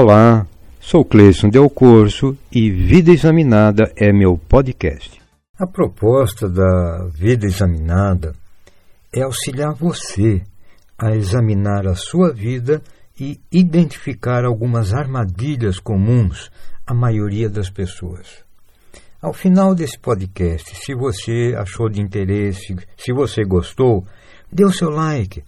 Olá, sou Cleison Del Corso e Vida Examinada é meu podcast. A proposta da Vida Examinada é auxiliar você a examinar a sua vida e identificar algumas armadilhas comuns à maioria das pessoas. Ao final desse podcast, se você achou de interesse, se você gostou, dê o seu like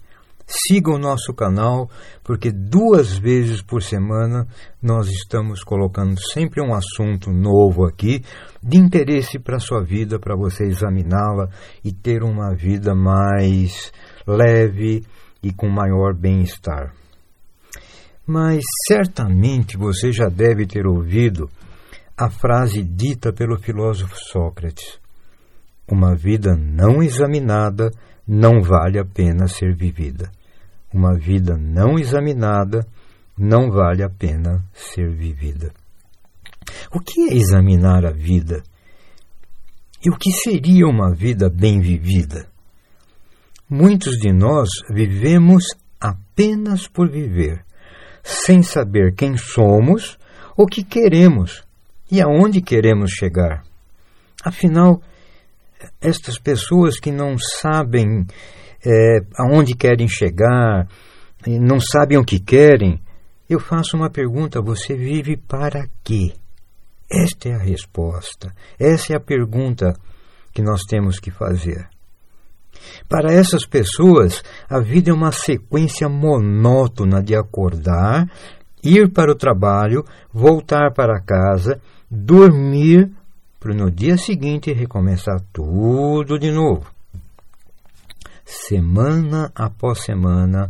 Siga o nosso canal, porque duas vezes por semana nós estamos colocando sempre um assunto novo aqui, de interesse para a sua vida, para você examiná-la e ter uma vida mais leve e com maior bem-estar. Mas certamente você já deve ter ouvido a frase dita pelo filósofo Sócrates: Uma vida não examinada não vale a pena ser vivida. Uma vida não examinada não vale a pena ser vivida. O que é examinar a vida? E o que seria uma vida bem vivida? Muitos de nós vivemos apenas por viver, sem saber quem somos, o que queremos e aonde queremos chegar. Afinal, estas pessoas que não sabem é, aonde querem chegar, não sabem o que querem, eu faço uma pergunta: você vive para quê? Esta é a resposta. Essa é a pergunta que nós temos que fazer. Para essas pessoas, a vida é uma sequência monótona de acordar, ir para o trabalho, voltar para casa, dormir, para no dia seguinte recomeçar tudo de novo semana após semana,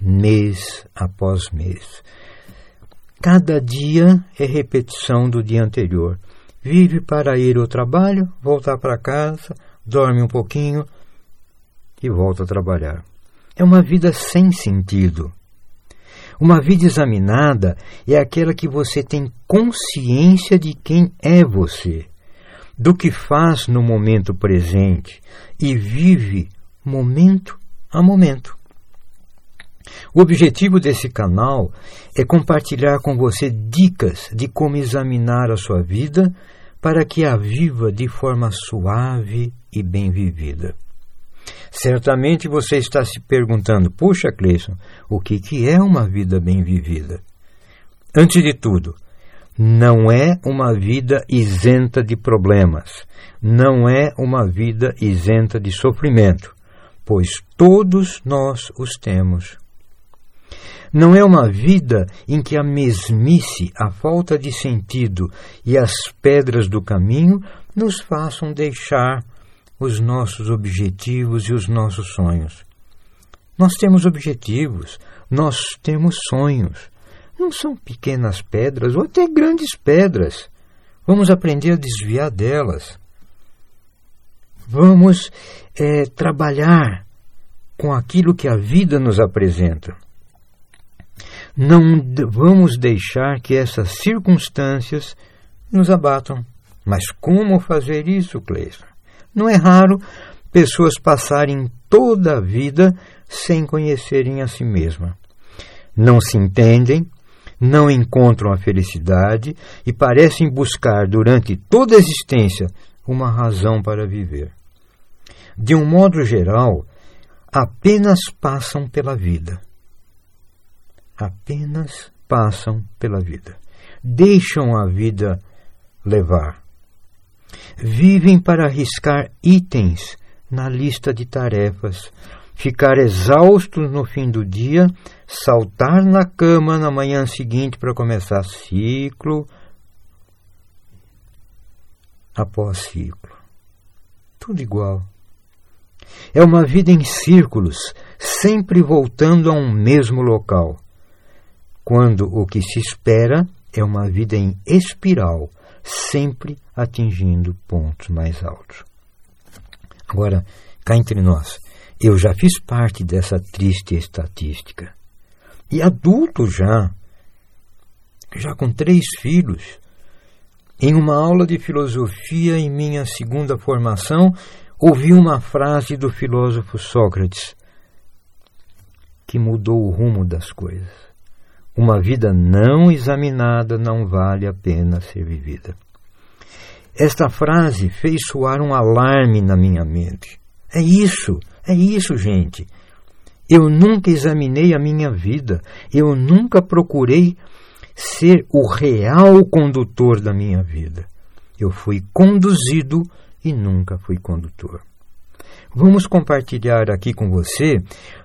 mês após mês. Cada dia é repetição do dia anterior. Vive para ir ao trabalho, voltar para casa, dorme um pouquinho e volta a trabalhar. É uma vida sem sentido. Uma vida examinada é aquela que você tem consciência de quem é você, do que faz no momento presente e vive momento a momento. O objetivo desse canal é compartilhar com você dicas de como examinar a sua vida para que a viva de forma suave e bem vivida. Certamente você está se perguntando: puxa, Cleison, o que, que é uma vida bem vivida? Antes de tudo, não é uma vida isenta de problemas, não é uma vida isenta de sofrimento pois todos nós os temos. Não é uma vida em que a mesmice, a falta de sentido e as pedras do caminho nos façam deixar os nossos objetivos e os nossos sonhos. Nós temos objetivos, nós temos sonhos. Não são pequenas pedras ou até grandes pedras. Vamos aprender a desviar delas. Vamos é, trabalhar com aquilo que a vida nos apresenta. Não vamos deixar que essas circunstâncias nos abatam. Mas como fazer isso, Cleison? Não é raro pessoas passarem toda a vida sem conhecerem a si mesma. Não se entendem, não encontram a felicidade e parecem buscar durante toda a existência uma razão para viver. De um modo geral, apenas passam pela vida. Apenas passam pela vida. Deixam a vida levar. Vivem para arriscar itens na lista de tarefas, ficar exaustos no fim do dia, saltar na cama na manhã seguinte para começar ciclo após ciclo. Tudo igual. É uma vida em círculos, sempre voltando a um mesmo local. Quando o que se espera é uma vida em espiral, sempre atingindo pontos mais altos. Agora, cá entre nós, eu já fiz parte dessa triste estatística. E adulto já, já com três filhos, em uma aula de filosofia em minha segunda formação, ouvi uma frase do filósofo Sócrates que mudou o rumo das coisas. Uma vida não examinada não vale a pena ser vivida. Esta frase fez soar um alarme na minha mente. É isso, é isso, gente. Eu nunca examinei a minha vida, eu nunca procurei ser o real condutor da minha vida. Eu fui conduzido e nunca fui condutor. Vamos compartilhar aqui com você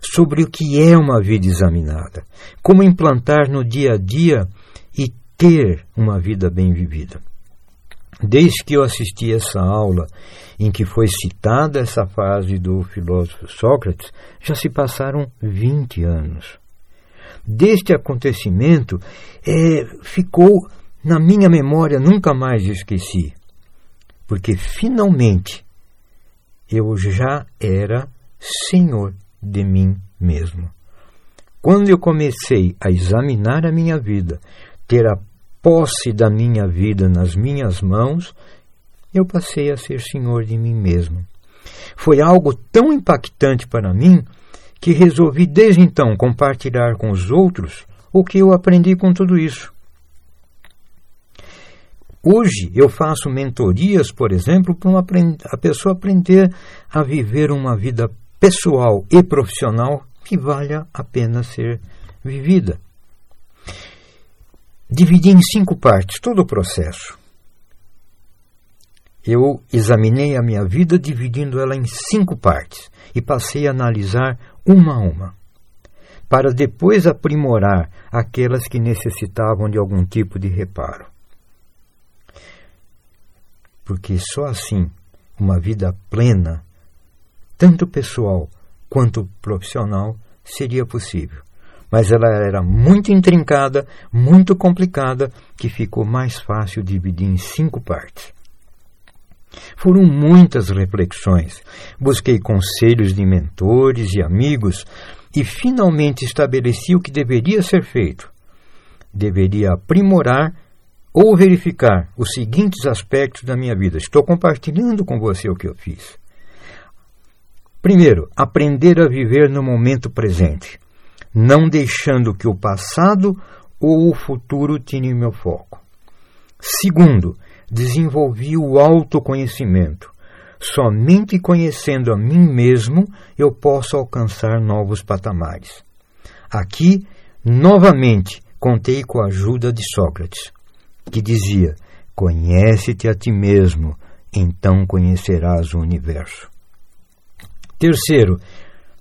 sobre o que é uma vida examinada, como implantar no dia a dia e ter uma vida bem vivida. Desde que eu assisti essa aula em que foi citada essa frase do filósofo Sócrates, já se passaram 20 anos. Deste acontecimento, é, ficou na minha memória, nunca mais esqueci, porque finalmente eu já era senhor de mim mesmo. Quando eu comecei a examinar a minha vida, ter a posse da minha vida nas minhas mãos, eu passei a ser senhor de mim mesmo. Foi algo tão impactante para mim que resolvi desde então compartilhar com os outros o que eu aprendi com tudo isso. Hoje eu faço mentorias, por exemplo, para a pessoa aprender a viver uma vida pessoal e profissional que valha a pena ser vivida. Dividi em cinco partes todo o processo. Eu examinei a minha vida dividindo ela em cinco partes e passei a analisar uma a uma, para depois aprimorar aquelas que necessitavam de algum tipo de reparo. Porque só assim uma vida plena, tanto pessoal quanto profissional, seria possível mas ela era muito intrincada, muito complicada, que ficou mais fácil dividir em cinco partes. Foram muitas reflexões. Busquei conselhos de mentores e amigos e finalmente estabeleci o que deveria ser feito. Deveria aprimorar ou verificar os seguintes aspectos da minha vida. Estou compartilhando com você o que eu fiz. Primeiro, aprender a viver no momento presente não deixando que o passado ou o futuro tire meu foco. Segundo, desenvolvi o autoconhecimento. Somente conhecendo a mim mesmo eu posso alcançar novos patamares. Aqui, novamente, contei com a ajuda de Sócrates, que dizia: Conhece-te a ti mesmo, então conhecerás o universo. Terceiro,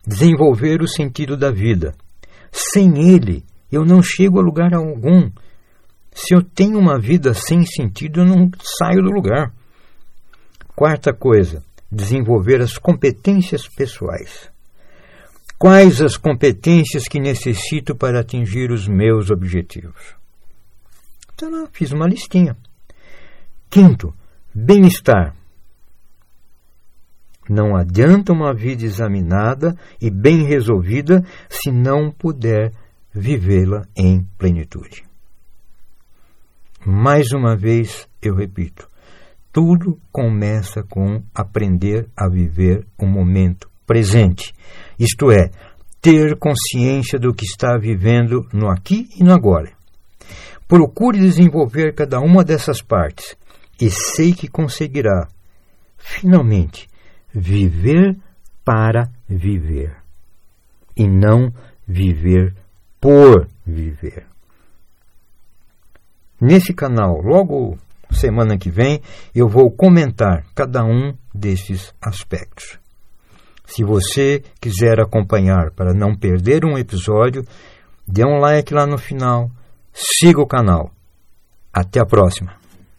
desenvolver o sentido da vida. Sem Ele, eu não chego a lugar algum. Se eu tenho uma vida sem sentido, eu não saio do lugar. Quarta coisa, desenvolver as competências pessoais. Quais as competências que necessito para atingir os meus objetivos? Lá, fiz uma listinha. Quinto, bem-estar. Não adianta uma vida examinada e bem resolvida se não puder vivê-la em plenitude. Mais uma vez eu repito: tudo começa com aprender a viver o momento presente, isto é, ter consciência do que está vivendo no aqui e no agora. Procure desenvolver cada uma dessas partes e sei que conseguirá, finalmente, viver para viver e não viver por viver. Nesse canal, logo semana que vem, eu vou comentar cada um desses aspectos. Se você quiser acompanhar para não perder um episódio, dê um like lá no final, siga o canal. Até a próxima!